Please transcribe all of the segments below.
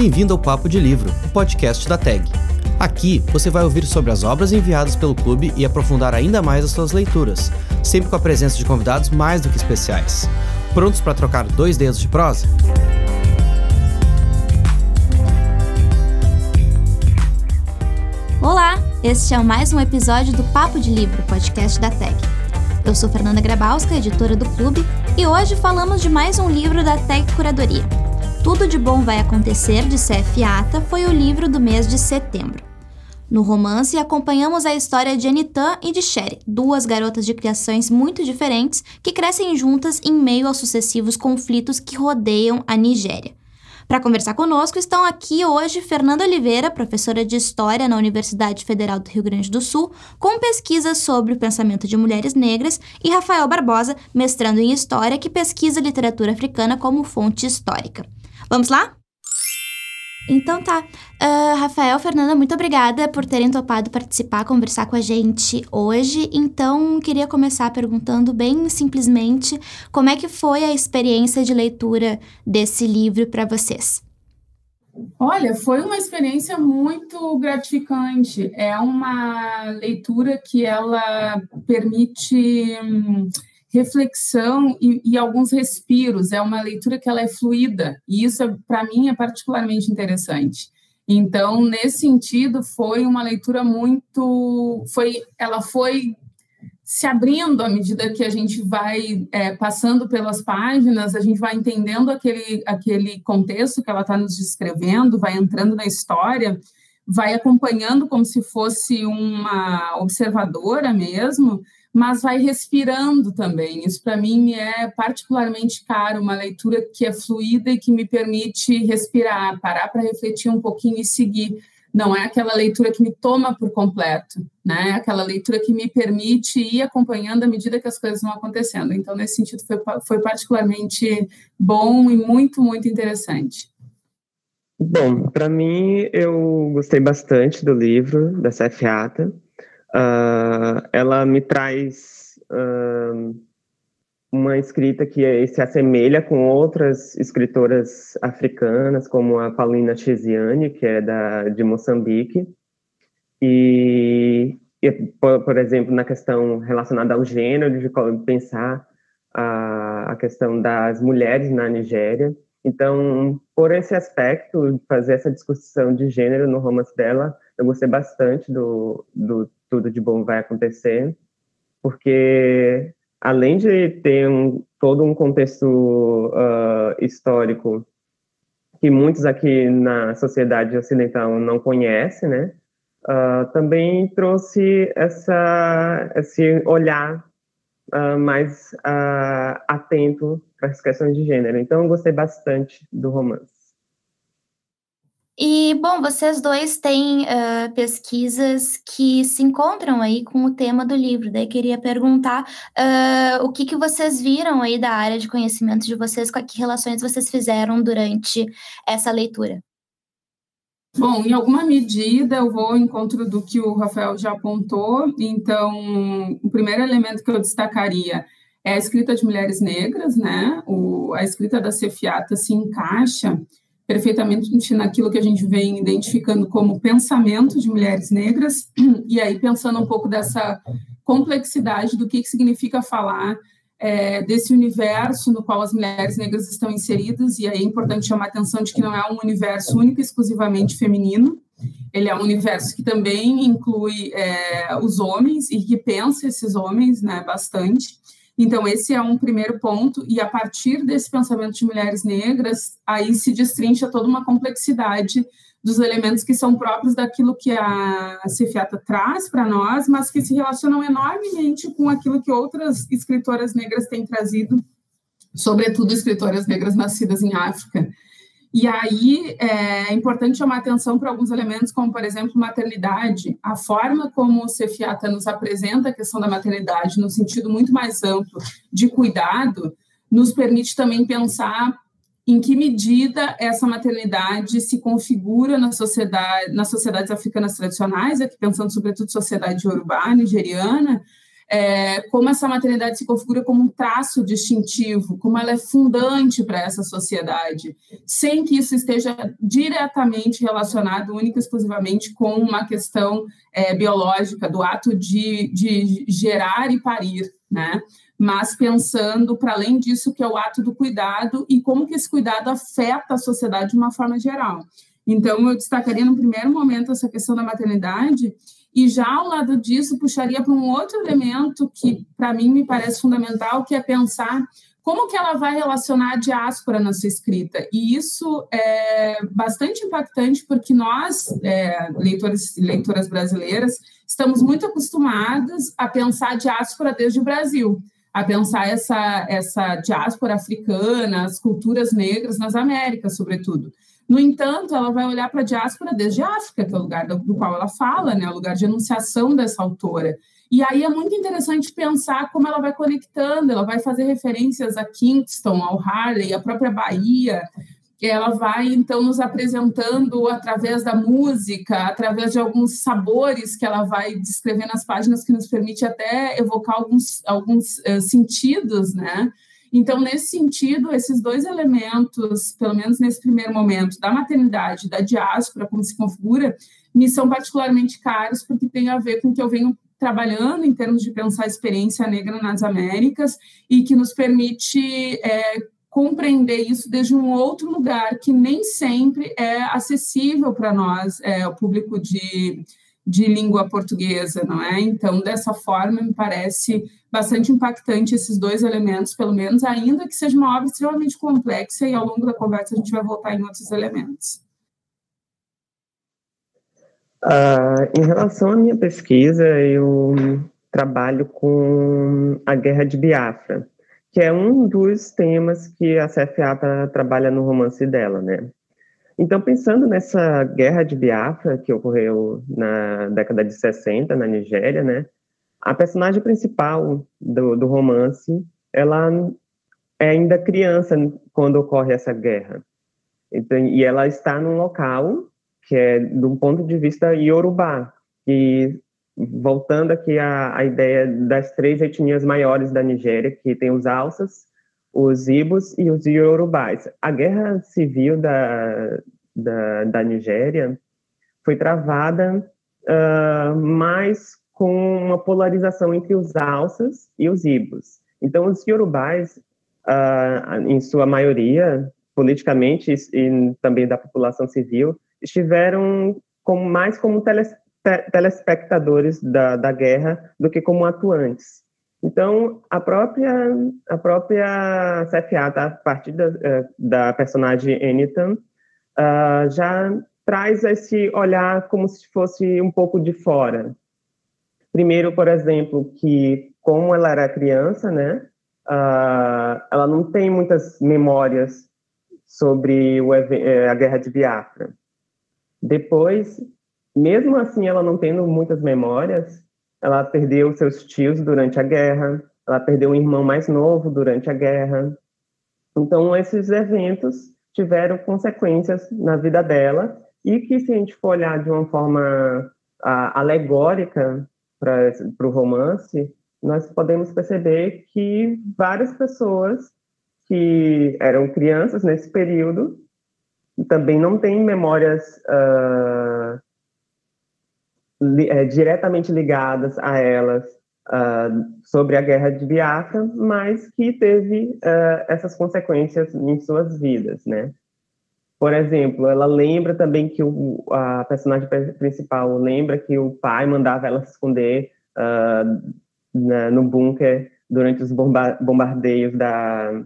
Bem-vindo ao Papo de Livro, o podcast da TAG. Aqui você vai ouvir sobre as obras enviadas pelo clube e aprofundar ainda mais as suas leituras, sempre com a presença de convidados mais do que especiais. Prontos para trocar dois dedos de prosa? Olá, este é mais um episódio do Papo de Livro, podcast da TAG. Eu sou Fernanda Grabalska, editora do clube, e hoje falamos de mais um livro da TAG Curadoria. Tudo de Bom Vai Acontecer, de C.F. Ata, foi o livro do mês de setembro. No romance, acompanhamos a história de Anitan e de Sherry, duas garotas de criações muito diferentes que crescem juntas em meio aos sucessivos conflitos que rodeiam a Nigéria. Para conversar conosco estão aqui hoje Fernanda Oliveira, professora de História na Universidade Federal do Rio Grande do Sul, com pesquisas sobre o pensamento de mulheres negras, e Rafael Barbosa, mestrando em História, que pesquisa literatura africana como fonte histórica. Vamos lá? Então tá. Uh, Rafael, Fernanda, muito obrigada por terem topado participar, conversar com a gente hoje. Então, queria começar perguntando bem simplesmente como é que foi a experiência de leitura desse livro para vocês. Olha, foi uma experiência muito gratificante. É uma leitura que ela permite hum, reflexão e, e, alguns respiros. É uma leitura que ela é fluida e isso para mim é particularmente interessante. Então, nesse sentido, foi uma leitura muito, foi, ela foi se abrindo à medida que a gente vai é, passando pelas páginas, a gente vai entendendo aquele, aquele contexto que ela está nos descrevendo, vai entrando na história, vai acompanhando como se fosse uma observadora mesmo, mas vai respirando também. Isso para mim é particularmente caro, uma leitura que é fluida e que me permite respirar, parar para refletir um pouquinho e seguir. Não é aquela leitura que me toma por completo, né? É aquela leitura que me permite ir acompanhando à medida que as coisas vão acontecendo. Então, nesse sentido, foi, foi particularmente bom e muito, muito interessante. Bom, para mim, eu gostei bastante do livro da Seth Ata. Uh, ela me traz uh, uma escrita que se assemelha com outras escritoras africanas, como a Paulina Chesiane, que é da, de Moçambique, e, e por, por, exemplo, na questão relacionada ao gênero, de pensar a, a questão das mulheres na Nigéria. Então, por esse aspecto, fazer essa discussão de gênero no romance dela, eu gostei bastante do, do tudo de bom vai acontecer, porque além de ter um, todo um contexto uh, histórico que muitos aqui na sociedade ocidental não conhecem, né? Uh, também trouxe essa, esse olhar uh, mais atento para as questões de gênero. Então, eu gostei bastante do romance. E, bom, vocês dois têm uh, pesquisas que se encontram aí com o tema do livro. Daí queria perguntar uh, o que, que vocês viram aí da área de conhecimento de vocês, com que relações vocês fizeram durante essa leitura. Bom, em alguma medida eu vou ao encontro do que o Rafael já apontou. Então, o primeiro elemento que eu destacaria é a escrita de mulheres negras, né? O, a escrita da Cefiata se encaixa perfeitamente naquilo que a gente vem identificando como pensamento de mulheres negras, e aí pensando um pouco dessa complexidade do que, que significa falar é, desse universo no qual as mulheres negras estão inseridas, e aí é importante chamar a atenção de que não é um universo único exclusivamente feminino, ele é um universo que também inclui é, os homens e que pensa esses homens né, bastante. Então, esse é um primeiro ponto, e a partir desse pensamento de mulheres negras, aí se destrincha toda uma complexidade dos elementos que são próprios daquilo que a Cefiata traz para nós, mas que se relacionam enormemente com aquilo que outras escritoras negras têm trazido, sobretudo escritoras negras nascidas em África. E aí é importante chamar atenção para alguns elementos, como, por exemplo, maternidade. A forma como o Cefiata nos apresenta a questão da maternidade, no sentido muito mais amplo de cuidado, nos permite também pensar em que medida essa maternidade se configura na sociedade, nas sociedades africanas tradicionais, aqui pensando sobretudo sociedade urbana, nigeriana, é, como essa maternidade se configura como um traço distintivo, como ela é fundante para essa sociedade, sem que isso esteja diretamente relacionado, única e exclusivamente, com uma questão é, biológica, do ato de, de gerar e parir, né? mas pensando para além disso que é o ato do cuidado e como que esse cuidado afeta a sociedade de uma forma geral. Então, eu destacaria no primeiro momento essa questão da maternidade e já ao lado disso puxaria para um outro elemento que para mim me parece fundamental, que é pensar como que ela vai relacionar a diáspora na sua escrita. E isso é bastante impactante porque nós, é, leitores e leitoras brasileiras, estamos muito acostumados a pensar a diáspora desde o Brasil, a pensar essa, essa diáspora africana, as culturas negras nas Américas, sobretudo. No entanto, ela vai olhar para a diáspora desde a África, que é o lugar do, do qual ela fala, né, o lugar de enunciação dessa autora. E aí é muito interessante pensar como ela vai conectando, ela vai fazer referências a Kingston, ao Harley, a própria Bahia. Ela vai, então, nos apresentando através da música, através de alguns sabores que ela vai descrever nas páginas, que nos permite até evocar alguns, alguns uh, sentidos, né? Então, nesse sentido, esses dois elementos, pelo menos nesse primeiro momento, da maternidade, da diáspora, como se configura, me são particularmente caros, porque tem a ver com o que eu venho trabalhando em termos de pensar a experiência negra nas Américas e que nos permite é, compreender isso desde um outro lugar que nem sempre é acessível para nós, é, o público de de língua portuguesa, não é? Então, dessa forma, me parece bastante impactante esses dois elementos, pelo menos, ainda que seja uma obra extremamente complexa, e ao longo da conversa a gente vai voltar em outros elementos. Uh, em relação à minha pesquisa, eu trabalho com a Guerra de Biafra, que é um dos temas que a CFA trabalha no romance dela, né? Então, pensando nessa guerra de Biafra, que ocorreu na década de 60, na Nigéria, né, a personagem principal do, do romance, ela é ainda criança quando ocorre essa guerra. Então, e ela está num local que é um ponto de vista iorubá, e voltando aqui à, à ideia das três etnias maiores da Nigéria, que tem os alças, os ibos e os iorubais. A guerra civil da, da, da Nigéria foi travada uh, mais com uma polarização entre os alças e os ibos. Então, os iorubais, uh, em sua maioria, politicamente e também da população civil, estiveram mais como teles, telespectadores da, da guerra do que como atuantes. Então, a própria, a própria CFA, tá, a partir da, eh, da personagem Enitan, uh, já traz esse olhar como se fosse um pouco de fora. Primeiro, por exemplo, que como ela era criança, né, uh, ela não tem muitas memórias sobre o, eh, a Guerra de Biafra. Depois, mesmo assim, ela não tendo muitas memórias, ela perdeu seus tios durante a guerra, ela perdeu um irmão mais novo durante a guerra. Então, esses eventos tiveram consequências na vida dela e que, se a gente for olhar de uma forma a, alegórica para o romance, nós podemos perceber que várias pessoas que eram crianças nesse período também não têm memórias uh, li, é, diretamente ligadas a elas uh, sobre a guerra de Biafra, mas que teve uh, essas consequências em suas vidas, né? Por exemplo, ela lembra também que o, a personagem principal lembra que o pai mandava ela se esconder uh, na, no bunker durante os bomba bombardeios da,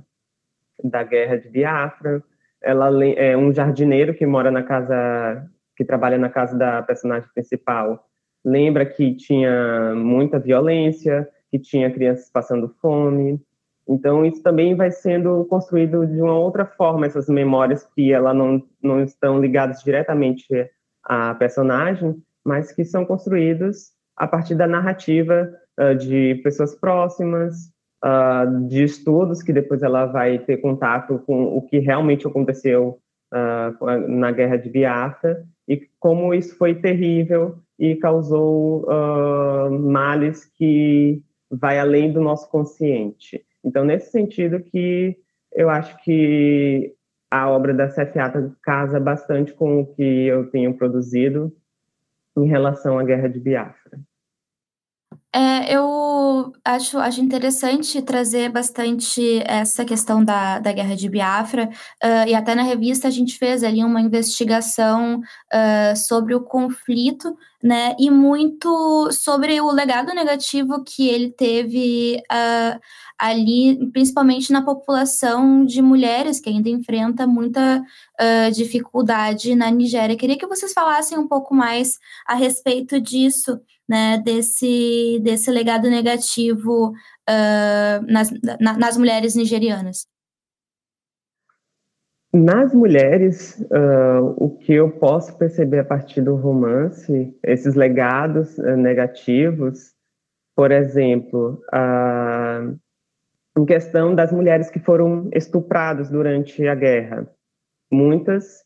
da guerra de Biafra. Ela é um jardineiro que mora na casa, que trabalha na casa da personagem principal lembra que tinha muita violência, que tinha crianças passando fome. Então, isso também vai sendo construído de uma outra forma, essas memórias que ela não, não estão ligadas diretamente à personagem, mas que são construídos a partir da narrativa uh, de pessoas próximas, uh, de estudos que depois ela vai ter contato com o que realmente aconteceu uh, na Guerra de Biafra e como isso foi terrível e causou uh, males que vai além do nosso consciente. Então, nesse sentido que eu acho que a obra da CFA casa bastante com o que eu tenho produzido em relação à Guerra de Biafra. É, eu acho, acho interessante trazer bastante essa questão da, da guerra de Biafra, uh, e até na revista a gente fez ali uma investigação uh, sobre o conflito, né, e muito sobre o legado negativo que ele teve uh, ali, principalmente na população de mulheres que ainda enfrenta muita dificuldade na Nigéria. Queria que vocês falassem um pouco mais a respeito disso né, desse, desse legado negativo uh, nas, na, nas mulheres nigerianas? Nas mulheres, uh, o que eu posso perceber a partir do romance, esses legados uh, negativos, por exemplo, uh, em questão das mulheres que foram estupradas durante a guerra. Muitas,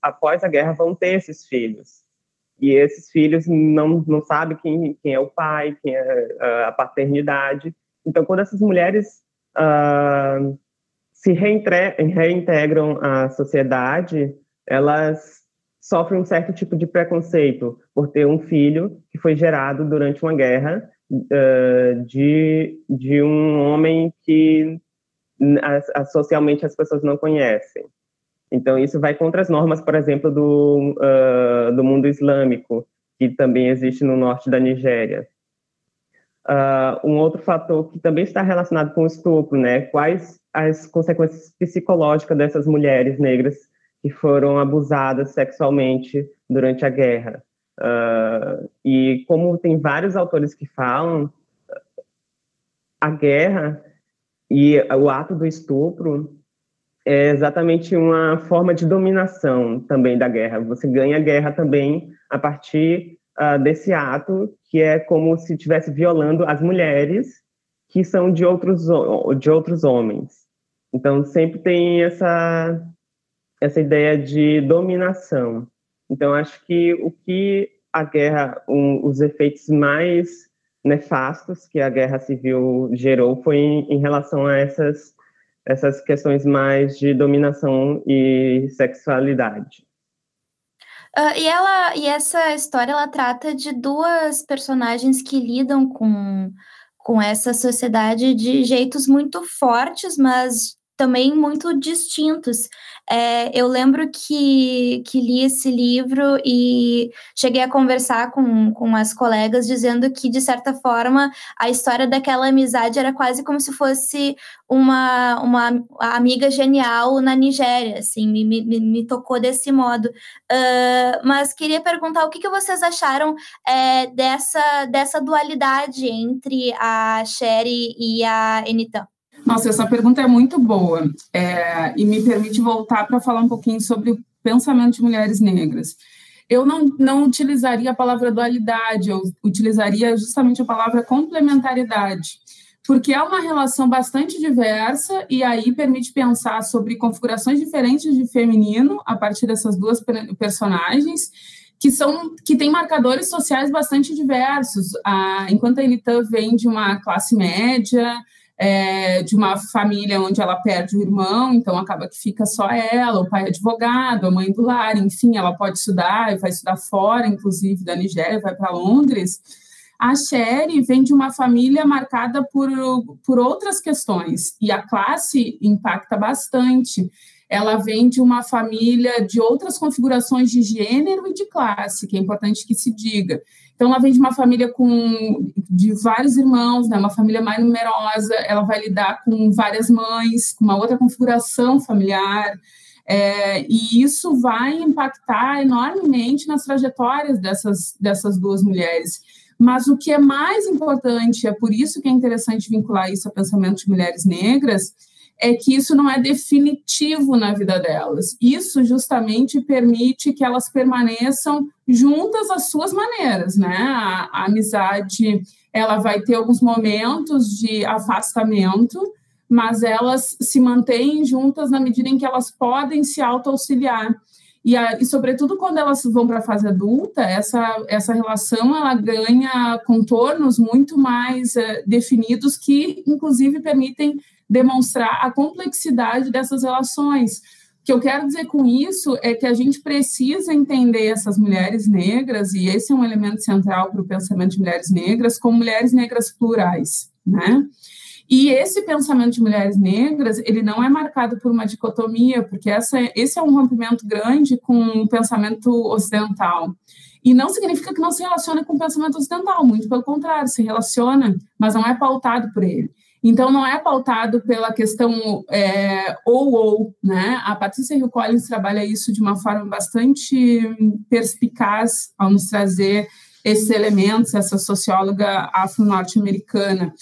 após a guerra, vão ter esses filhos e esses filhos não, não sabem quem, quem é o pai, quem é a paternidade. Então, quando essas mulheres uh, se reintegram à sociedade, elas sofrem um certo tipo de preconceito por ter um filho que foi gerado durante uma guerra uh, de, de um homem que uh, socialmente as pessoas não conhecem. Então, isso vai contra as normas, por exemplo, do, uh, do mundo islâmico, que também existe no norte da Nigéria. Uh, um outro fator que também está relacionado com o estupro, né? Quais as consequências psicológicas dessas mulheres negras que foram abusadas sexualmente durante a guerra? Uh, e como tem vários autores que falam, a guerra e o ato do estupro é exatamente uma forma de dominação também da guerra. Você ganha a guerra também a partir uh, desse ato, que é como se estivesse violando as mulheres que são de outros, de outros homens. Então, sempre tem essa, essa ideia de dominação. Então, acho que o que a guerra, um, os efeitos mais nefastos que a guerra civil gerou foi em, em relação a essas essas questões mais de dominação e sexualidade. Uh, e ela e essa história ela trata de duas personagens que lidam com, com essa sociedade de jeitos muito fortes, mas também muito distintos. É, eu lembro que, que li esse livro e cheguei a conversar com, com as colegas dizendo que, de certa forma, a história daquela amizade era quase como se fosse uma, uma amiga genial na Nigéria, assim, me, me, me tocou desse modo. Uh, mas queria perguntar o que, que vocês acharam é, dessa, dessa dualidade entre a Sherry e a Enitan. Nossa, essa pergunta é muito boa é, e me permite voltar para falar um pouquinho sobre o pensamento de mulheres negras. Eu não, não utilizaria a palavra dualidade, eu utilizaria justamente a palavra complementariedade, porque é uma relação bastante diversa e aí permite pensar sobre configurações diferentes de feminino a partir dessas duas personagens que são que têm marcadores sociais bastante diversos. Ah, enquanto a Elita vem de uma classe média, é, de uma família onde ela perde o irmão, então acaba que fica só ela, o pai é advogado, a mãe do lar, enfim, ela pode estudar, vai estudar fora, inclusive da Nigéria, vai para Londres. A Sherry vem de uma família marcada por, por outras questões, e a classe impacta bastante ela vem de uma família de outras configurações de gênero e de classe, que é importante que se diga. Então, ela vem de uma família com de vários irmãos, né, uma família mais numerosa, ela vai lidar com várias mães, com uma outra configuração familiar, é, e isso vai impactar enormemente nas trajetórias dessas, dessas duas mulheres. Mas o que é mais importante, é por isso que é interessante vincular isso ao pensamento de mulheres negras, é que isso não é definitivo na vida delas. Isso justamente permite que elas permaneçam juntas às suas maneiras, né? A, a amizade, ela vai ter alguns momentos de afastamento, mas elas se mantêm juntas na medida em que elas podem se auto-auxiliar. E, a, e sobretudo quando elas vão para a fase adulta, essa, essa relação ela ganha contornos muito mais uh, definidos que, inclusive, permitem demonstrar a complexidade dessas relações. O que eu quero dizer com isso é que a gente precisa entender essas mulheres negras, e esse é um elemento central para o pensamento de mulheres negras, como mulheres negras plurais, né? E esse pensamento de mulheres negras, ele não é marcado por uma dicotomia, porque essa, esse é um rompimento grande com o pensamento ocidental. E não significa que não se relaciona com o pensamento ocidental, muito pelo contrário, se relaciona, mas não é pautado por ele. Então, não é pautado pela questão é, ou ou, né? A Patrícia Hill Collins trabalha isso de uma forma bastante perspicaz ao nos trazer esses elementos, essa socióloga afro-norte-americana.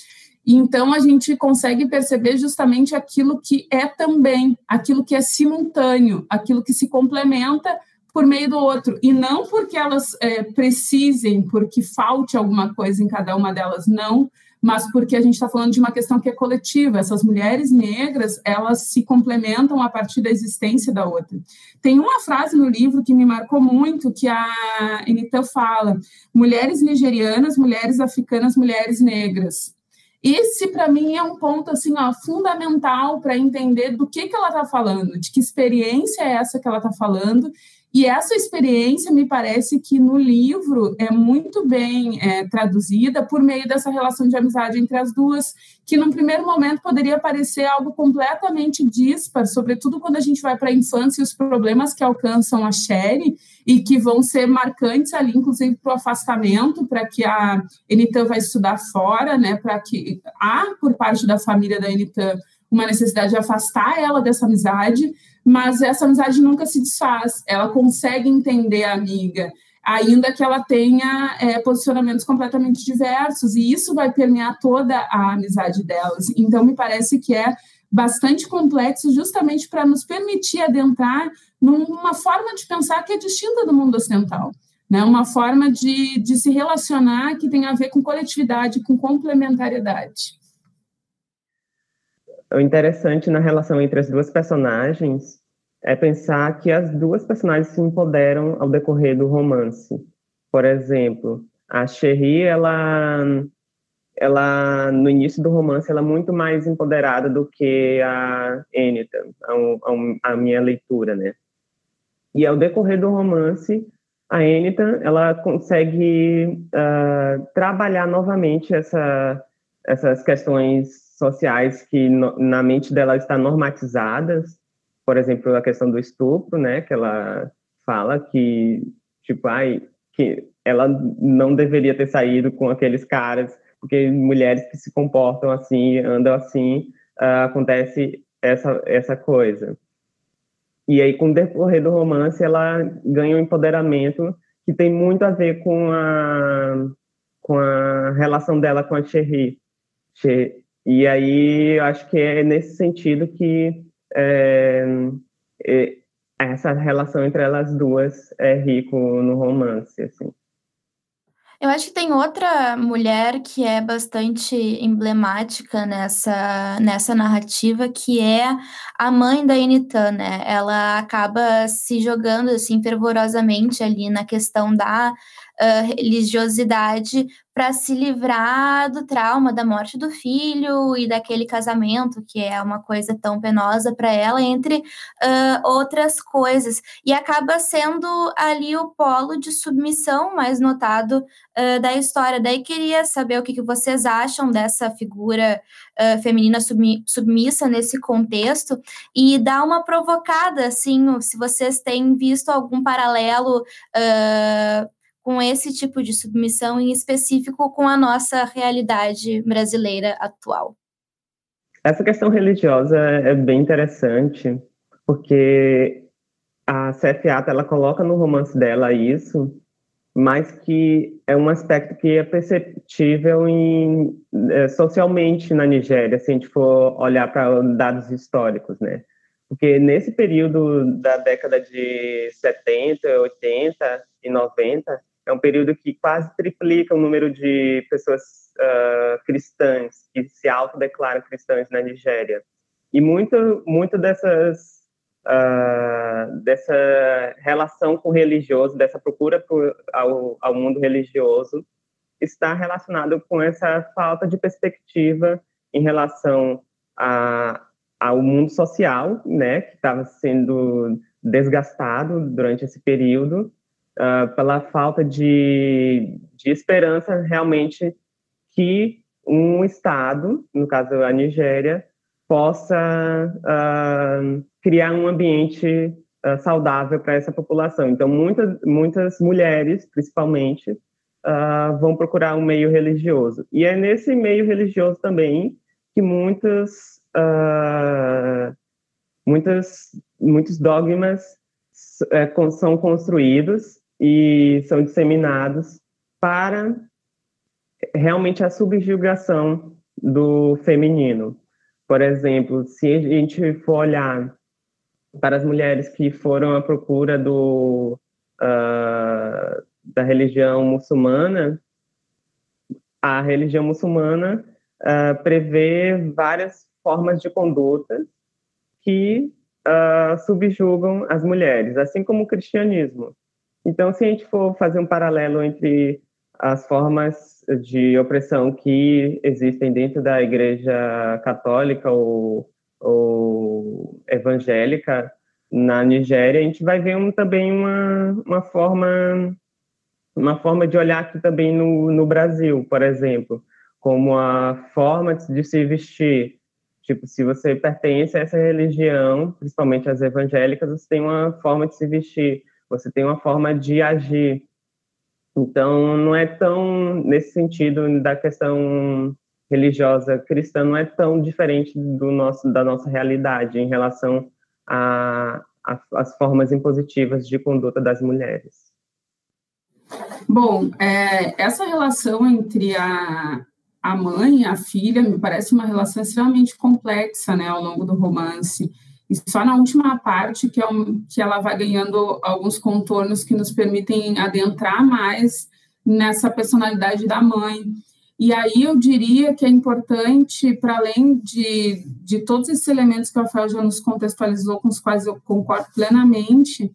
Então, a gente consegue perceber justamente aquilo que é também, aquilo que é simultâneo, aquilo que se complementa por meio do outro, e não porque elas é, precisem, porque falte alguma coisa em cada uma delas, não, mas porque a gente está falando de uma questão que é coletiva. Essas mulheres negras, elas se complementam a partir da existência da outra. Tem uma frase no livro que me marcou muito, que a Anita fala: mulheres nigerianas, mulheres africanas, mulheres negras. Esse, para mim, é um ponto assim, ó, fundamental para entender do que, que ela está falando, de que experiência é essa que ela está falando. E essa experiência me parece que no livro é muito bem é, traduzida por meio dessa relação de amizade entre as duas, que num primeiro momento poderia parecer algo completamente dispar, sobretudo quando a gente vai para a infância e os problemas que alcançam a Sherry e que vão ser marcantes ali, inclusive para o afastamento, para que a Enitan vai estudar fora, né, para que há por parte da família da Enitan uma necessidade de afastar ela dessa amizade, mas essa amizade nunca se desfaz. Ela consegue entender a amiga, ainda que ela tenha é, posicionamentos completamente diversos, e isso vai permear toda a amizade delas. Então, me parece que é bastante complexo, justamente para nos permitir adentrar numa forma de pensar que é distinta do mundo ocidental. Né? Uma forma de, de se relacionar que tem a ver com coletividade, com complementariedade. O interessante na relação entre as duas personagens é pensar que as duas personagens se empoderam ao decorrer do romance. Por exemplo, a Cherie, ela, ela no início do romance, ela é muito mais empoderada do que a Anita, a, a minha leitura, né? E ao decorrer do romance, a Anita, ela consegue uh, trabalhar novamente essa, essas questões sociais que no, na mente dela estão normatizadas, por exemplo, a questão do estupro, né, que ela fala que, tipo, ai, que ela não deveria ter saído com aqueles caras, porque mulheres que se comportam assim, andam assim, uh, acontece essa, essa coisa. E aí, com o decorrer do romance, ela ganha um empoderamento que tem muito a ver com a, com a relação dela com a Cherry. E aí, eu acho que é nesse sentido que é, é, essa relação entre elas duas é rico no romance, assim. Eu acho que tem outra mulher que é bastante emblemática nessa, nessa narrativa, que é a mãe da Enitan, né? Ela acaba se jogando assim fervorosamente ali na questão da uh, religiosidade para se livrar do trauma da morte do filho e daquele casamento que é uma coisa tão penosa para ela, entre uh, outras coisas. E acaba sendo ali o polo de submissão mais notado uh, da história. Daí queria saber o que, que vocês acham dessa figura uh, feminina submi submissa nesse contexto e dar uma provocada, assim, se vocês têm visto algum paralelo com esse tipo de submissão, em específico com a nossa realidade brasileira atual? Essa questão religiosa é bem interessante, porque a CFA ela coloca no romance dela isso, mas que é um aspecto que é perceptível em, é, socialmente na Nigéria, se a gente for olhar para dados históricos, né? Porque nesse período da década de 70, 80 e 90, é um período que quase triplica o número de pessoas uh, cristãs que se autodeclaram cristãs na Nigéria. E muito, muito dessas uh, dessa relação com o religioso, dessa procura por, ao, ao mundo religioso, está relacionado com essa falta de perspectiva em relação a, ao mundo social, né, que estava sendo desgastado durante esse período, uh, pela falta de, de esperança realmente que um Estado, no caso a Nigéria, possa uh, criar um ambiente uh, saudável para essa população. Então, muitas, muitas mulheres, principalmente, uh, vão procurar um meio religioso. E é nesse meio religioso também que muitas, muitas, muitos dogmas é, são construídos e são disseminados para realmente a subjugação do feminino. Por exemplo, se a gente for olhar para as mulheres que foram à procura do, uh, da religião muçulmana, a religião muçulmana uh, prevê várias formas de conduta que uh, subjugam as mulheres, assim como o cristianismo. Então, se a gente for fazer um paralelo entre as formas de opressão que existem dentro da Igreja Católica ou, ou evangélica na Nigéria, a gente vai ver um, também uma, uma forma uma forma de olhar aqui também no, no Brasil, por exemplo, como a forma de se vestir. Tipo, se você pertence a essa religião, principalmente as evangélicas, você tem uma forma de se vestir, você tem uma forma de agir. Então, não é tão, nesse sentido da questão religiosa cristã, não é tão diferente do nosso, da nossa realidade em relação às formas impositivas de conduta das mulheres. Bom, é, essa relação entre a, a mãe e a filha me parece uma relação extremamente complexa né, ao longo do romance. E só na última parte que, é um, que ela vai ganhando alguns contornos que nos permitem adentrar mais nessa personalidade da mãe. E aí eu diria que é importante, para além de, de todos esses elementos que o Rafael já nos contextualizou, com os quais eu concordo plenamente,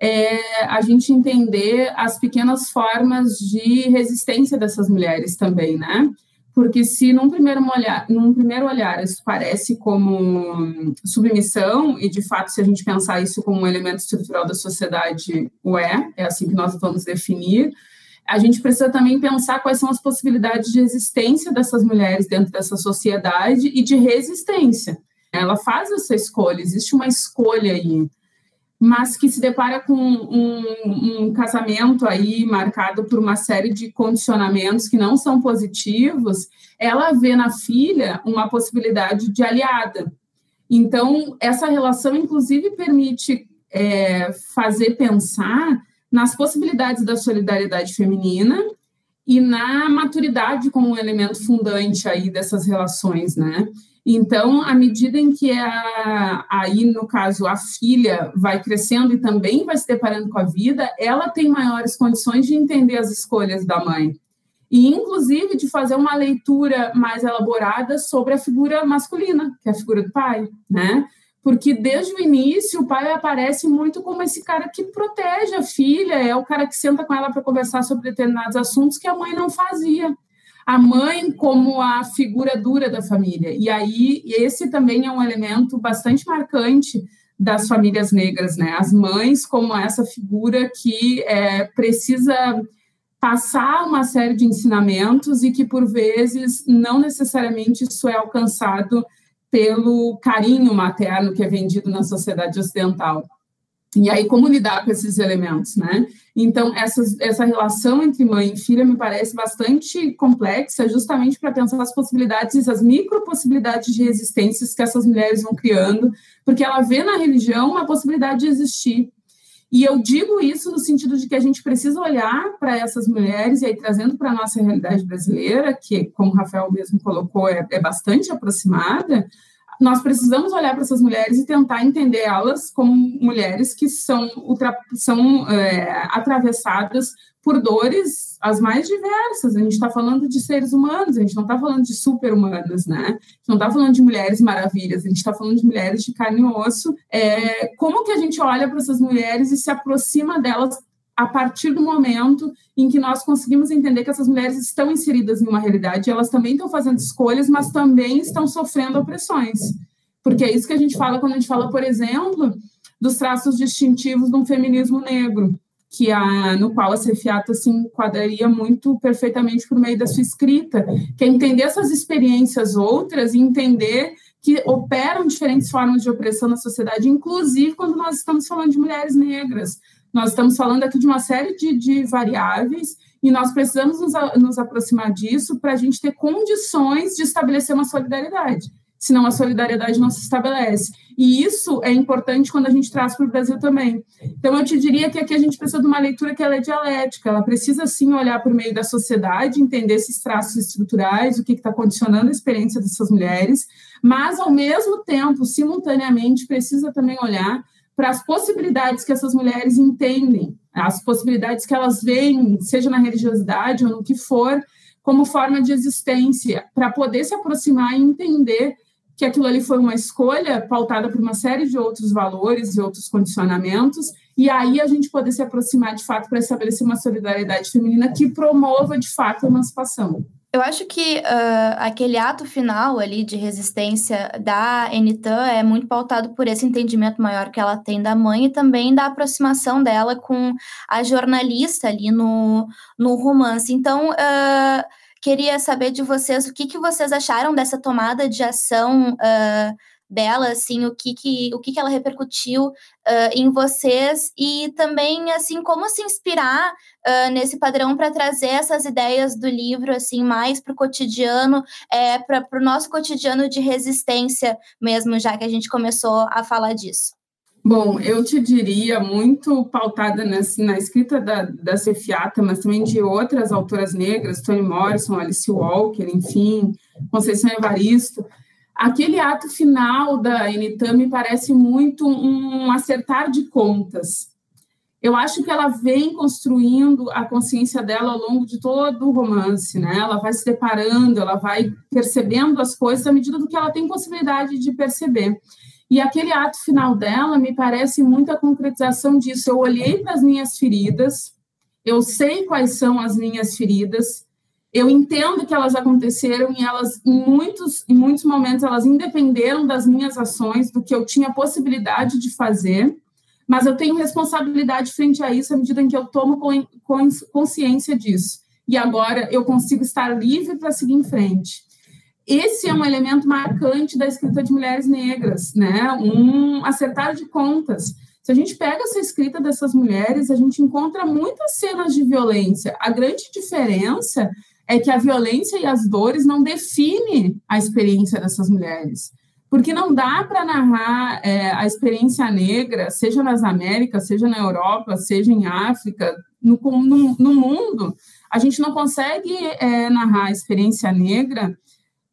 é a gente entender as pequenas formas de resistência dessas mulheres também, né? Porque se num primeiro olhar, num primeiro olhar isso parece como submissão, e de fato, se a gente pensar isso como um elemento estrutural da sociedade, o é, é assim que nós vamos definir, a gente precisa também pensar quais são as possibilidades de existência dessas mulheres dentro dessa sociedade e de resistência. Ela faz essa escolha, existe uma escolha aí mas que se depara com um, um, casamento aí marcado por uma série de condicionamentos que não são positivos, ela vê na filha uma possibilidade de aliada. Então, essa relação, inclusive, permite é, fazer pensar nas possibilidades da solidariedade feminina e na maturidade como um elemento fundante aí dessas relações, né? Então, à medida em que a, aí, no caso, a filha vai crescendo e também vai se deparando com a vida, ela tem maiores condições de entender as escolhas da mãe. E, inclusive, de fazer uma leitura mais elaborada sobre a figura masculina, que é a figura do pai, né? Porque desde o início o pai aparece muito como esse cara que protege a filha, é o cara que senta com ela para conversar sobre determinados assuntos que a mãe não fazia a mãe como a figura dura da família. E aí, esse também é um elemento bastante marcante das famílias negras, né? As mães como essa figura que é, precisa passar uma série de ensinamentos e que, por vezes, não necessariamente isso é alcançado pelo carinho materno que é vendido na sociedade ocidental. E aí, como lidar com esses elementos, né? Então, essa, essa relação entre mãe e filha me parece bastante complexa, justamente para pensar as possibilidades, as micro possibilidades de resistências que essas mulheres vão criando, porque ela vê na religião uma possibilidade de existir. E eu digo isso no sentido de que a gente precisa olhar para essas mulheres, e aí trazendo para a nossa realidade brasileira, que, como o Rafael mesmo colocou, é, é bastante aproximada, nós precisamos olhar para essas mulheres e tentar entender elas como mulheres que são, são é, atravessadas por dores as mais diversas. A gente está falando de seres humanos, a gente não está falando de super-humanos, né? A gente não está falando de mulheres maravilhas, a gente está falando de mulheres de carne e osso. É, como que a gente olha para essas mulheres e se aproxima delas a partir do momento em que nós conseguimos entender que essas mulheres estão inseridas em uma realidade, elas também estão fazendo escolhas, mas também estão sofrendo opressões. Porque é isso que a gente fala quando a gente fala, por exemplo, dos traços distintivos de um feminismo negro que a, no qual a Cefiata se enquadraria muito perfeitamente por meio da sua escrita, que é entender essas experiências outras e entender que operam diferentes formas de opressão na sociedade, inclusive quando nós estamos falando de mulheres negras. Nós estamos falando aqui de uma série de, de variáveis e nós precisamos nos, nos aproximar disso para a gente ter condições de estabelecer uma solidariedade senão a solidariedade não se estabelece. E isso é importante quando a gente traz para o Brasil também. Então, eu te diria que aqui a gente precisa de uma leitura que ela é dialética, ela precisa, sim, olhar por meio da sociedade, entender esses traços estruturais, o que está condicionando a experiência dessas mulheres, mas, ao mesmo tempo, simultaneamente, precisa também olhar para as possibilidades que essas mulheres entendem, as possibilidades que elas veem, seja na religiosidade ou no que for, como forma de existência, para poder se aproximar e entender que aquilo ali foi uma escolha pautada por uma série de outros valores e outros condicionamentos, e aí a gente poder se aproximar de fato para estabelecer uma solidariedade feminina que promova de fato a emancipação. Eu acho que uh, aquele ato final ali de resistência da Enitan é muito pautado por esse entendimento maior que ela tem da mãe e também da aproximação dela com a jornalista ali no, no romance. Então, uh, Queria saber de vocês o que, que vocês acharam dessa tomada de ação uh, dela, assim, o que, que, o que, que ela repercutiu uh, em vocês e também, assim, como se inspirar uh, nesse padrão para trazer essas ideias do livro, assim, mais para o cotidiano, é, para o nosso cotidiano de resistência mesmo, já que a gente começou a falar disso. Bom, eu te diria, muito pautada nessa, na escrita da, da Cefiata, mas também de outras autoras negras, Toni Morrison, Alice Walker, enfim, Conceição Evaristo, aquele ato final da Enitam me parece muito um acertar de contas. Eu acho que ela vem construindo a consciência dela ao longo de todo o romance, né? Ela vai se deparando, ela vai percebendo as coisas à medida do que ela tem possibilidade de perceber. E aquele ato final dela me parece muita concretização disso. Eu olhei para as minhas feridas, eu sei quais são as minhas feridas, eu entendo que elas aconteceram e elas, em muitos, em muitos momentos, elas independeram das minhas ações, do que eu tinha possibilidade de fazer, mas eu tenho responsabilidade frente a isso à medida em que eu tomo consciência disso. E agora eu consigo estar livre para seguir em frente esse é um elemento marcante da escrita de mulheres negras, né? Um acertar de contas. Se a gente pega essa escrita dessas mulheres, a gente encontra muitas cenas de violência. A grande diferença é que a violência e as dores não definem a experiência dessas mulheres. Porque não dá para narrar é, a experiência negra, seja nas Américas, seja na Europa, seja em África, no, no, no mundo, a gente não consegue é, narrar a experiência negra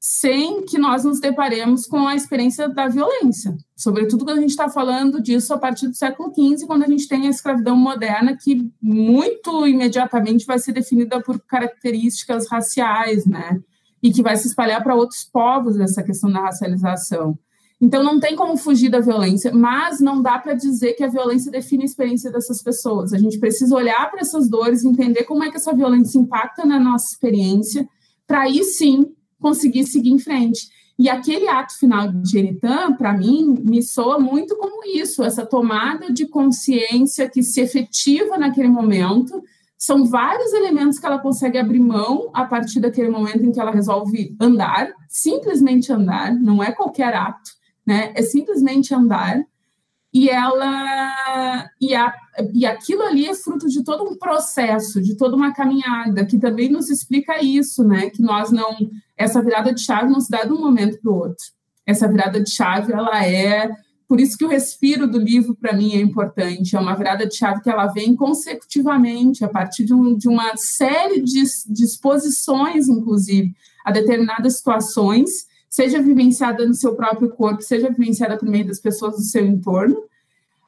sem que nós nos deparemos com a experiência da violência. Sobretudo quando a gente está falando disso a partir do século XV, quando a gente tem a escravidão moderna, que muito imediatamente vai ser definida por características raciais, né? E que vai se espalhar para outros povos essa questão da racialização. Então, não tem como fugir da violência, mas não dá para dizer que a violência define a experiência dessas pessoas. A gente precisa olhar para essas dores, entender como é que essa violência impacta na nossa experiência, para aí sim conseguir seguir em frente. E aquele ato final de Eritã, para mim, me soa muito como isso, essa tomada de consciência que se efetiva naquele momento. São vários elementos que ela consegue abrir mão a partir daquele momento em que ela resolve andar, simplesmente andar, não é qualquer ato, né? É simplesmente andar e ela e, a, e aquilo ali é fruto de todo um processo, de toda uma caminhada que também nos explica isso, né? Que nós não essa virada de chave não se dá de um momento para o outro. Essa virada de chave ela é por isso que o respiro do livro para mim é importante. É uma virada de chave que ela vem consecutivamente a partir de, um, de uma série de, exposições, inclusive, a determinadas situações seja vivenciada no seu próprio corpo, seja vivenciada por meio das pessoas do seu entorno,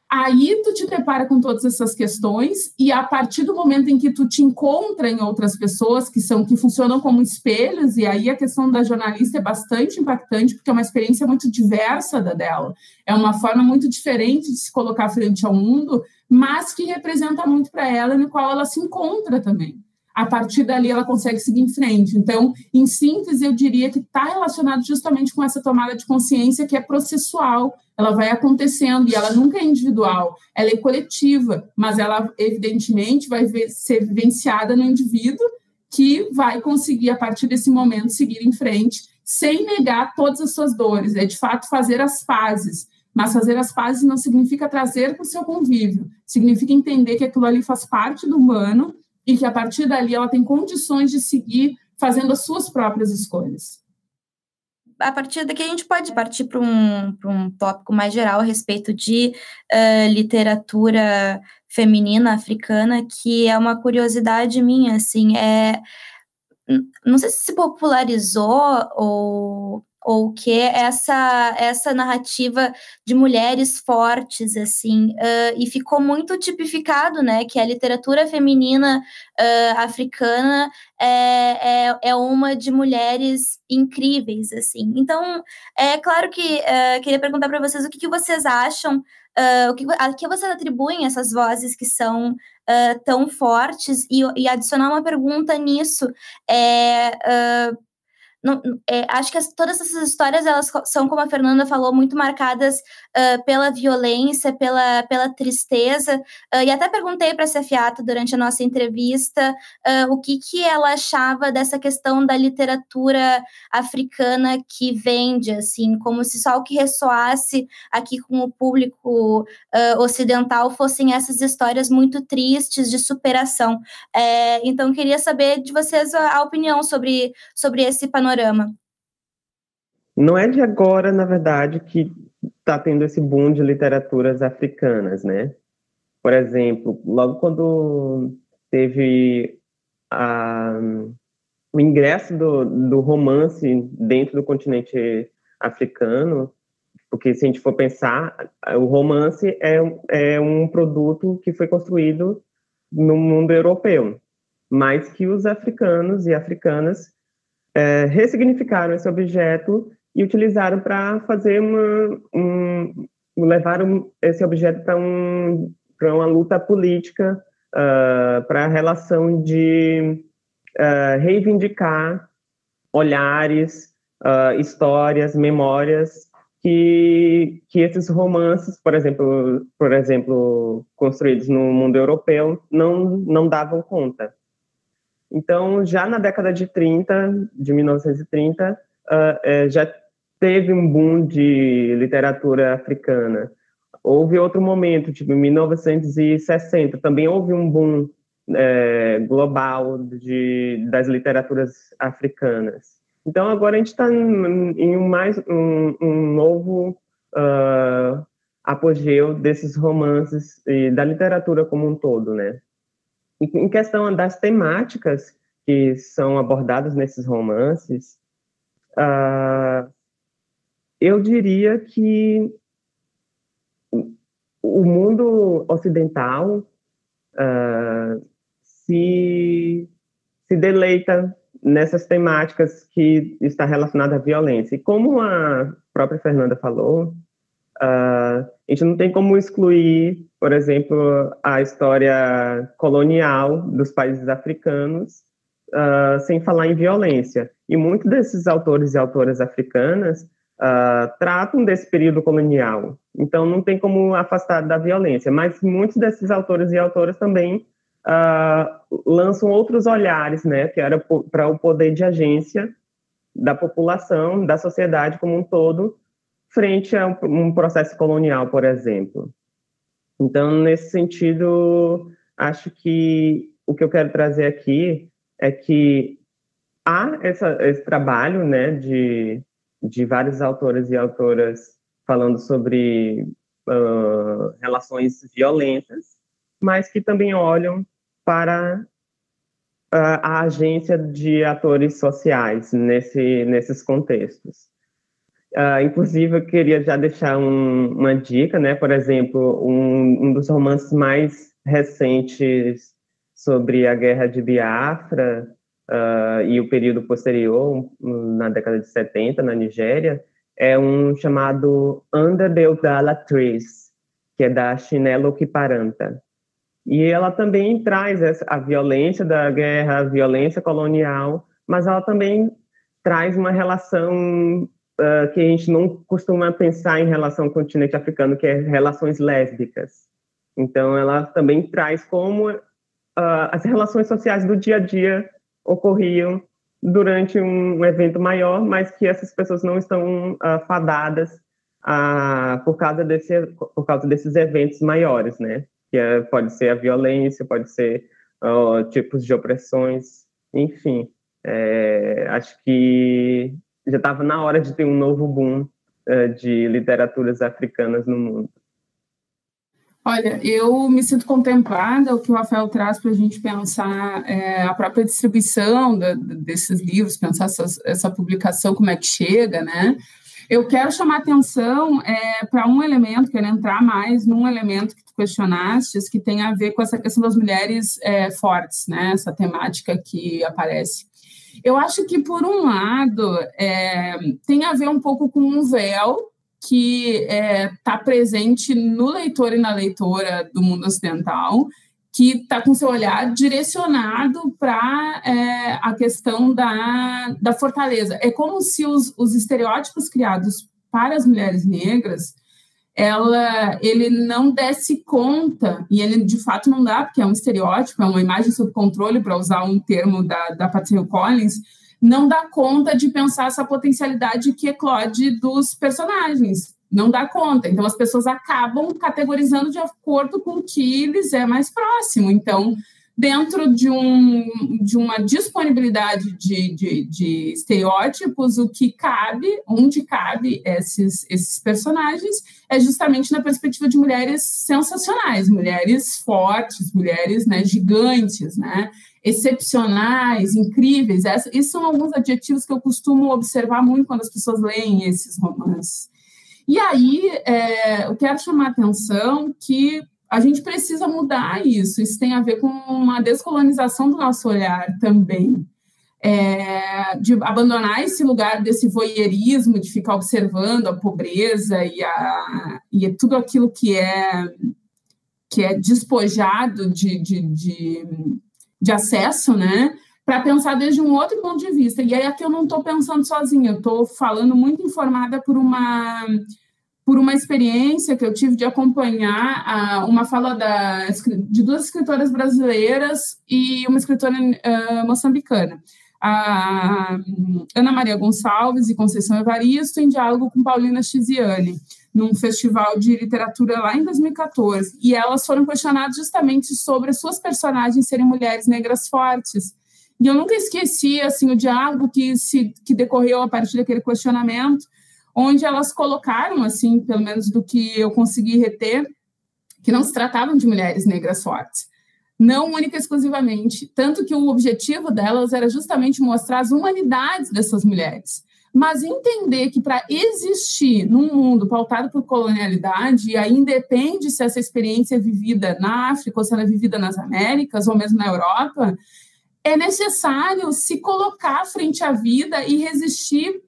Aí tu te depara com todas essas questões e a partir do momento em que tu te encontra em outras pessoas que são que funcionam como espelhos e aí a questão da jornalista é bastante impactante porque é uma experiência muito diversa da dela. É uma forma muito diferente de se colocar frente ao mundo, mas que representa muito para ela no qual ela se encontra também. A partir dali ela consegue seguir em frente. Então, em síntese, eu diria que está relacionado justamente com essa tomada de consciência que é processual, ela vai acontecendo e ela nunca é individual, ela é coletiva, mas ela evidentemente vai ser vivenciada no indivíduo que vai conseguir a partir desse momento seguir em frente sem negar todas as suas dores, é de fato fazer as pazes. Mas fazer as pazes não significa trazer para o seu convívio, significa entender que aquilo ali faz parte do humano e que a partir dali ela tem condições de seguir fazendo as suas próprias escolhas. A partir daqui a gente pode partir para um, um tópico mais geral a respeito de uh, literatura feminina africana, que é uma curiosidade minha, assim, é não sei se se popularizou ou ou que essa essa narrativa de mulheres fortes assim uh, e ficou muito tipificado né que a literatura feminina uh, africana é, é, é, uma de mulheres incríveis assim. Então é claro que uh, queria perguntar para vocês o que, que vocês acham o que a que vocês atribuem essas vozes que são tão fortes e, e, adicionar uma pergunta nisso é não, é, acho que as, todas essas histórias elas são, como a Fernanda falou, muito marcadas uh, pela violência, pela, pela tristeza. Uh, e até perguntei para a Cefiato durante a nossa entrevista uh, o que, que ela achava dessa questão da literatura africana que vende, assim, como se só o que ressoasse aqui com o público ocidental fossem essas histórias muito tristes de superação. É, então, queria saber de vocês a, a opinião sobre, sobre esse panorama panorama? Não é de agora, na verdade, que está tendo esse boom de literaturas africanas, né? Por exemplo, logo quando teve a, o ingresso do, do romance dentro do continente africano, porque se a gente for pensar, o romance é, é um produto que foi construído no mundo europeu, mas que os africanos e africanas é, ressignificaram esse objeto e utilizaram para fazer uma, um, levaram esse objeto para um, uma luta política, uh, para a relação de uh, reivindicar olhares, uh, histórias, memórias que, que esses romances, por exemplo, por exemplo, construídos no mundo europeu, não, não davam conta. Então, já na década de 30, de 1930, uh, é, já teve um boom de literatura africana. Houve outro momento, tipo em 1960, também houve um boom é, global de, das literaturas africanas. Então, agora a gente está em, em um, mais, um, um novo uh, apogeu desses romances e da literatura como um todo, né? Em questão das temáticas que são abordadas nesses romances, uh, eu diria que o mundo ocidental uh, se, se deleita nessas temáticas que está relacionada à violência. E como a própria Fernanda falou, uh, a gente não tem como excluir, por exemplo, a história colonial dos países africanos uh, sem falar em violência. E muitos desses autores e autoras africanas uh, tratam desse período colonial. Então, não tem como afastar da violência. Mas muitos desses autores e autoras também uh, lançam outros olhares, né, que era para o poder de agência da população, da sociedade como um todo, frente a um, processo colonial, por exemplo. Então, nesse sentido, acho que o que eu quero trazer aqui é que há essa, esse trabalho né, de, de vários autores e autoras falando sobre uh, relações violentas, mas que também olham para uh, a agência de atores sociais nesse, nesses contextos. Uh, inclusive, eu queria já deixar um, uma dica, né? Por exemplo, um, um, dos romances mais recentes sobre a guerra de Biafra uh, e o período posterior, na década de 70, na Nigéria, é um chamado Under the Udala Trees, que é da Chinelo Kiparanta. E ela também traz essa, a violência da guerra, a violência colonial, mas ela também traz uma relação uh, que a gente não costuma pensar em relação ao continente africano, que é relações lésbicas. Então, ela também traz como uh, as relações sociais do dia a dia ocorriam durante um evento maior, mas que essas pessoas não estão uh, fadadas por, causa desse, por causa desses eventos maiores, né? Que é, pode ser a violência, pode ser tipos de opressões, enfim. É, acho que já estava na hora de ter um novo boom uh, de literaturas africanas no mundo. Olha, eu me sinto contemplada o que o Rafael traz para a gente pensar é, a própria distribuição da, desses livros, pensar essa, essa, publicação, como é que chega, né? Eu quero chamar atenção é, para um elemento, quero entrar mais num elemento que tu questionaste, que tem a ver com essa questão das mulheres é, fortes, né? Essa temática que aparece. Eu acho que, por um lado, é, tem a ver um pouco com um véu que está é, tá presente no leitor e na leitora do mundo ocidental, que está com seu olhar direcionado para é, a questão da, da fortaleza. É como se os, os estereótipos criados para as mulheres negras ela, ele não desse conta, e ele de fato não dá, porque é um estereótipo, é uma imagem sob controle, para usar um termo da, da Patricia Collins, não dá conta de pensar essa potencialidade que eclode dos personagens, não dá conta. Então, as pessoas acabam categorizando de acordo com o que lhes é mais próximo. Então, dentro de, um, de uma disponibilidade de, de, de, estereótipos, o que cabe, onde cabe esses, esses personagens, é justamente na perspectiva de mulheres sensacionais, mulheres fortes, mulheres né, gigantes, né, excepcionais, incríveis. esses são alguns adjetivos que eu costumo observar muito quando as pessoas leem esses romances. E aí, é, eu quero chamar a atenção que a gente precisa mudar isso. Isso tem a ver com uma descolonização do nosso olhar também. É, de abandonar esse lugar desse voyeurismo, de ficar observando a pobreza e, a, e tudo aquilo que é, que é despojado de, de, de, de acesso, né? Para pensar desde um outro ponto de vista. E aí aqui eu não estou pensando sozinha, eu estou falando muito informada por uma por uma experiência que eu tive de acompanhar a, uma fala da, de duas escritoras brasileiras e uma escritora uh, moçambicana. A Ana Maria Gonçalves e Conceição Evaristo, em diálogo com Paulina Chiziane, num festival de literatura lá em 2014. E elas foram questionadas justamente sobre as suas personagens serem mulheres negras fortes. E eu nunca esqueci assim o diálogo que se que decorreu a partir daquele questionamento, onde elas colocaram, assim, pelo menos do que eu consegui reter, que não se tratavam de mulheres negras fortes. Não única e exclusivamente. Tanto que o objetivo delas era justamente mostrar as humanidades dessas mulheres. Mas entender que para existir num mundo pautado por colonialidade, e aí independe se essa experiência é vivida na África ou se ela é vivida nas Américas ou mesmo na Europa, é necessário se colocar frente à vida e resistir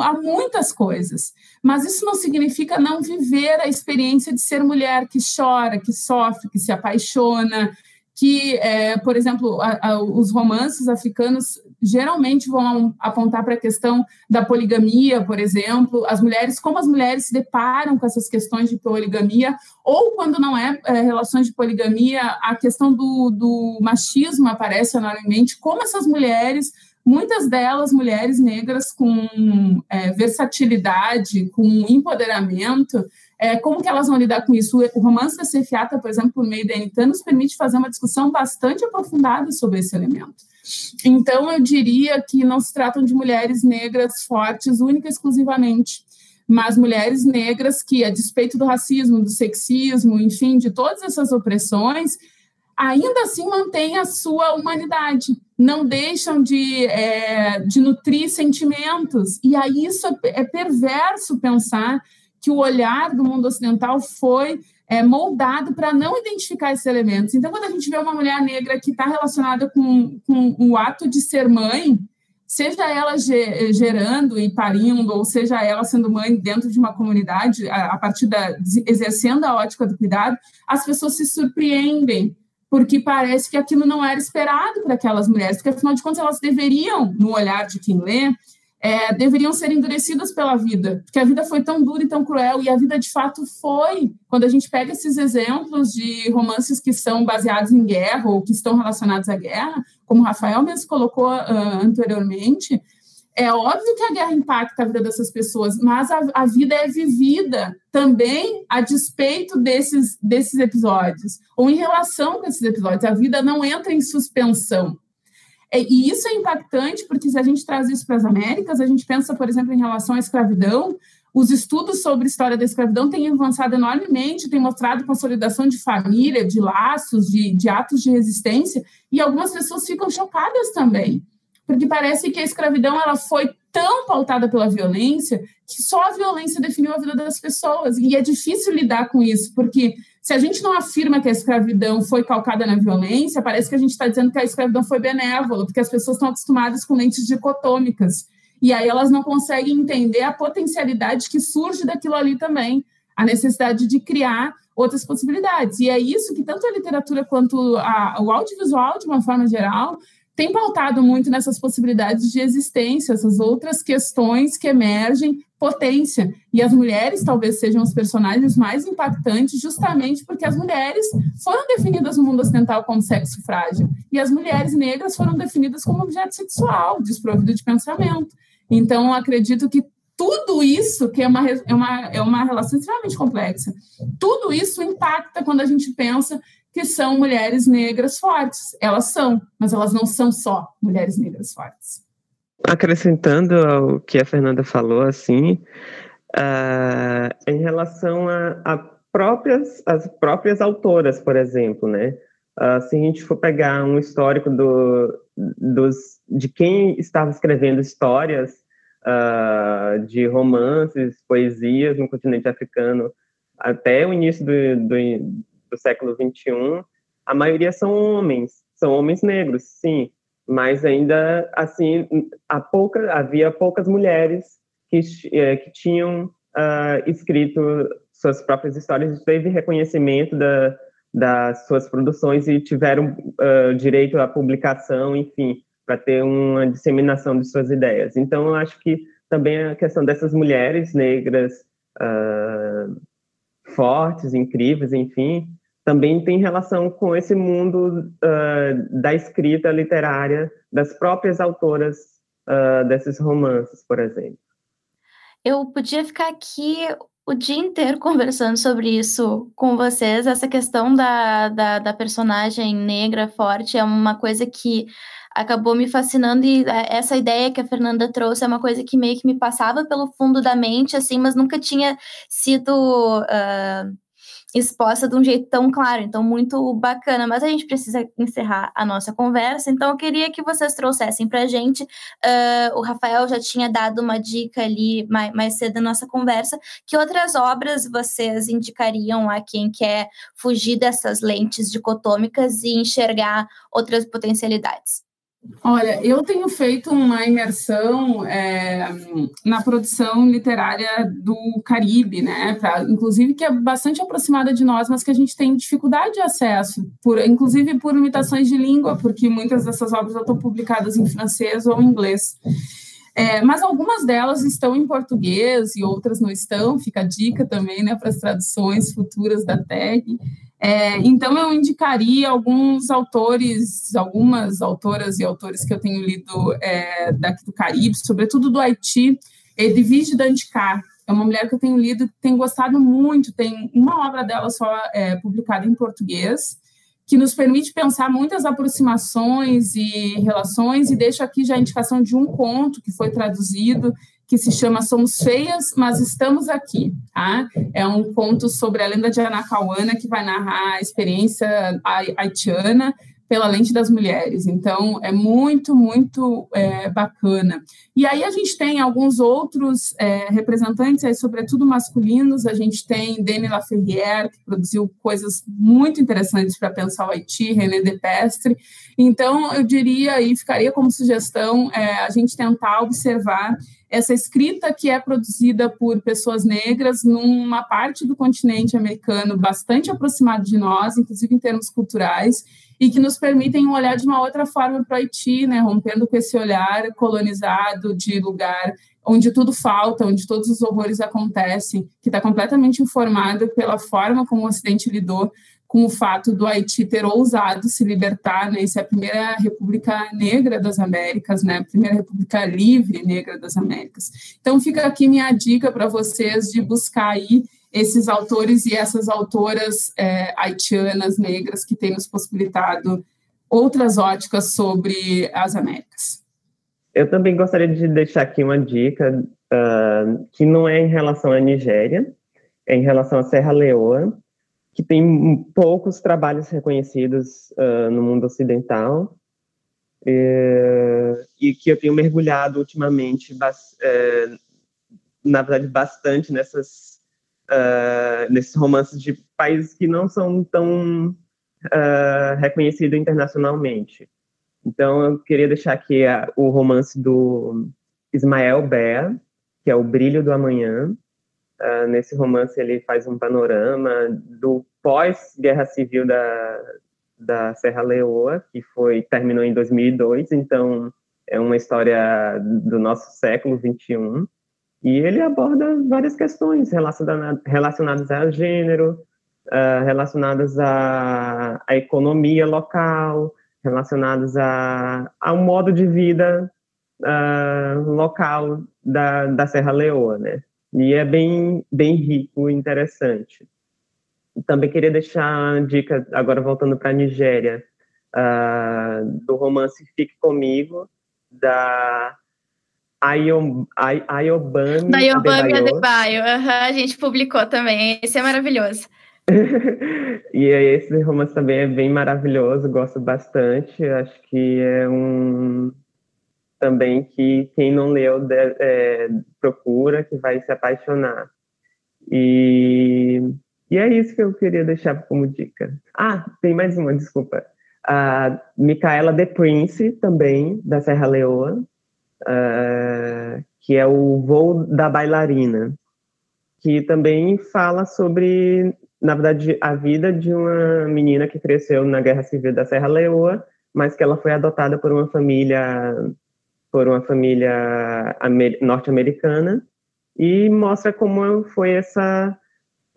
a muitas coisas, mas isso não significa não viver a experiência de ser mulher que chora, que sofre, que se apaixona, que, é, por exemplo, a, a, os romances africanos geralmente vão apontar para a questão da poligamia, por exemplo, as mulheres, como as mulheres se deparam com essas questões de poligamia, ou quando não é, é relações de poligamia, a questão do, do machismo aparece enormemente, como essas mulheres muitas delas mulheres negras com é, versatilidade, com empoderamento, é, como que elas vão lidar com isso? O romance da Cefiata, por exemplo, por meio da Anitta, nos permite fazer uma discussão bastante aprofundada sobre esse elemento. Então, eu diria que não se tratam de mulheres negras fortes única e exclusivamente, mas mulheres negras que, a despeito do racismo, do sexismo, enfim, de todas essas opressões, ainda assim mantêm a sua humanidade, não deixam de, é, de nutrir sentimentos. E aí isso é, é perverso pensar que o olhar do mundo ocidental foi é, moldado para não identificar esses elementos. Então, quando a gente vê uma mulher negra que está relacionada com, com o ato de ser mãe, seja ela gerando e parindo, ou seja ela sendo mãe dentro de uma comunidade, a, partir da exercendo a ótica do cuidado, as pessoas se surpreendem porque parece que aquilo não era esperado para aquelas mulheres, porque afinal de contas elas deveriam, no olhar de quem lê, é, deveriam ser endurecidas pela vida, porque a vida foi tão dura e tão cruel, e a vida de fato foi. Quando a gente pega esses exemplos de romances que são baseados em guerra ou que estão relacionados à guerra, como o Rafael mesmo colocou uh, anteriormente, é óbvio que a guerra impacta a vida dessas pessoas, mas a, a, vida é vivida também a despeito desses, desses episódios, ou em relação com esses episódios. A vida não entra em suspensão. É, e isso é impactante, porque se a gente traz isso para as Américas, a gente pensa, por exemplo, em relação à escravidão, os estudos sobre a história da escravidão têm avançado enormemente, têm mostrado consolidação de família, de laços, de, de atos de resistência, e algumas pessoas ficam chocadas também, porque parece que a escravidão ela foi tão pautada pela violência que só a violência definiu a vida das pessoas, e é difícil lidar com isso, porque se a gente não afirma que a escravidão foi calcada na violência, parece que a gente está dizendo que a escravidão foi benévola, porque as pessoas estão acostumadas com lentes dicotômicas. E aí elas não conseguem entender a potencialidade que surge daquilo ali também, a necessidade de criar outras possibilidades. E é isso que tanto a literatura quanto a, o audiovisual, de uma forma geral, tem pautado muito nessas possibilidades de existência, essas outras questões que emergem, potência. E as mulheres talvez sejam os personagens mais impactantes, justamente porque as mulheres foram definidas no mundo ocidental como sexo frágil, e as mulheres negras foram definidas como objeto sexual, desprovido de pensamento. Então, acredito que tudo isso, que é uma, é, uma, é uma relação extremamente complexa, tudo isso impacta quando a gente pensa que são mulheres negras fortes. Elas são, mas elas não são só mulheres negras fortes. Acrescentando ao que a Fernanda falou, assim, uh, em relação a, a, próprias, as próprias autoras, por exemplo, né? Uh, se a gente for pegar um histórico do, dos, de quem estava escrevendo histórias uh, de romances, poesias no continente africano até o início do, do, do século XXI, a maioria são homens, são homens negros, sim, mas ainda assim há pouca, havia poucas mulheres que, eh, que tinham uh, escrito suas próprias histórias teve reconhecimento da, das suas produções e tiveram uh, direito à publicação, enfim, para ter uma disseminação de suas ideias. Então, eu acho que também a questão dessas mulheres negras uh, fortes, incríveis, enfim, também tem relação com esse mundo uh, da escrita literária das próprias autoras uh, desses romances, por exemplo. Eu podia ficar aqui o dia inteiro conversando sobre isso com vocês. Essa questão da, da, da personagem negra forte é uma coisa que acabou me fascinando e é, essa ideia que a Fernanda trouxe é uma coisa que meio que me passava pelo fundo da mente, assim, mas nunca tinha sido uh, exposta de um jeito tão claro, então muito bacana. Mas a gente precisa encerrar a nossa conversa, então eu queria que vocês trouxessem para a gente. Uh, o Rafael já tinha dado uma dica ali mais, mais cedo na nossa conversa. Que outras obras vocês indicariam a quem quer fugir dessas lentes dicotômicas e enxergar outras potencialidades? Olha, eu tenho feito uma imersão é, na produção literária do Caribe, né? Pra, inclusive que é bastante aproximada de nós, mas que a gente tem dificuldade de acesso, por, inclusive por limitações de língua, porque muitas dessas obras estão publicadas em francês ou em inglês. É, mas algumas delas estão em português e outras não estão. Fica a dica também, né, para as traduções futuras da TAG. É, então, eu indicaria alguns autores, algumas autoras e autores que eu tenho lido é, daqui do Caribe, sobretudo do Haiti, Edvige Danticar. É uma mulher que eu tenho lido, tenho gostado muito, tem uma obra dela só é, publicada em português, que nos permite pensar muitas aproximações e relações, e deixo aqui já a indicação de um conto que foi traduzido que se chama Somos Feias, mas Estamos Aqui. Tá? É um conto sobre a lenda de Anacauana, que vai narrar a experiência haitiana pela lente das mulheres. Então, é muito, muito é, bacana. E aí a gente tem alguns outros é, representantes, aí, sobretudo masculinos. A gente tem Denis Laferrière, que produziu coisas muito interessantes para pensar o Haiti, René Depestre. Então, eu diria e ficaria como sugestão é, a gente tentar observar essa escrita que é produzida por pessoas negras numa parte do continente americano bastante aproximada de nós, inclusive em termos culturais, e que nos permitem olhar de uma outra forma para o Haiti, né, rompendo com esse olhar colonizado de lugar onde tudo falta, onde todos os horrores acontecem, que está completamente informado pela forma como o Ocidente lidou com o fato do Haiti ter ousado se libertar, né, isso é a primeira república negra das Américas, né, a primeira república livre negra das Américas. Então fica aqui minha dica para vocês de buscar aí esses autores e essas autoras é, haitianas negras que têm nos possibilitado outras óticas sobre as Américas. Eu também gostaria de deixar aqui uma dica uh, que não é em relação à Nigéria, é em relação à Serra Leoa, que tem poucos trabalhos reconhecidos uh, no mundo ocidental e que eu tenho mergulhado ultimamente, é, na verdade, bastante nessas uh, nesses romances de países que não são tão uh, reconhecidos internacionalmente. Então, eu queria deixar aqui a, o romance do Ismael Bea, que é O Brilho do Amanhã. Uh, nesse romance, ele faz um panorama do pós-guerra civil da, da Serra Leoa, que foi terminou em 2002, então é uma história do nosso século 21. E ele aborda várias questões relacionadas ao gênero, uh, relacionadas à, à, economia local, relacionadas a, ao modo de vida uh, local da, da Serra Leoa, né? E é bem, bem rico e interessante. Também queria deixar a dica, agora voltando para a Nigéria, uh, do romance Fique Comigo, da Ayobami Da Ayobami Adebayo. Uhum, a gente publicou também. Esse é maravilhoso. e esse romance também é bem maravilhoso, gosto bastante. Acho que é um também que quem não leu deve, é, procura, que vai se apaixonar. E, e é isso que eu queria deixar como dica. Ah, tem mais uma, desculpa. A Micaela De Prince, também, da Serra Leoa uh, que é o Voo da Bailarina, que também fala sobre, na verdade, a vida de uma menina que cresceu na Guerra Civil da Serra Leoa, mas que ela foi adotada por uma família por uma família norte-americana e mostra como foi essa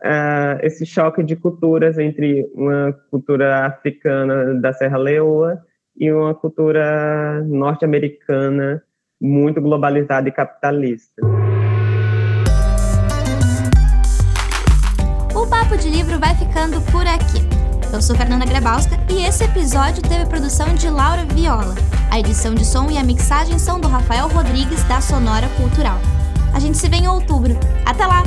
uh, esse choque de culturas entre uma cultura africana da Serra Leoa e uma cultura norte-americana muito globalizada e capitalista. O Papo de Livro vai ficando por aqui. Eu sou Fernanda Grabowska e esse episódio teve produção de Laura Viola. A edição de som e a mixagem são do Rafael Rodrigues, da Sonora Cultural. A gente se vê em outubro. Até lá!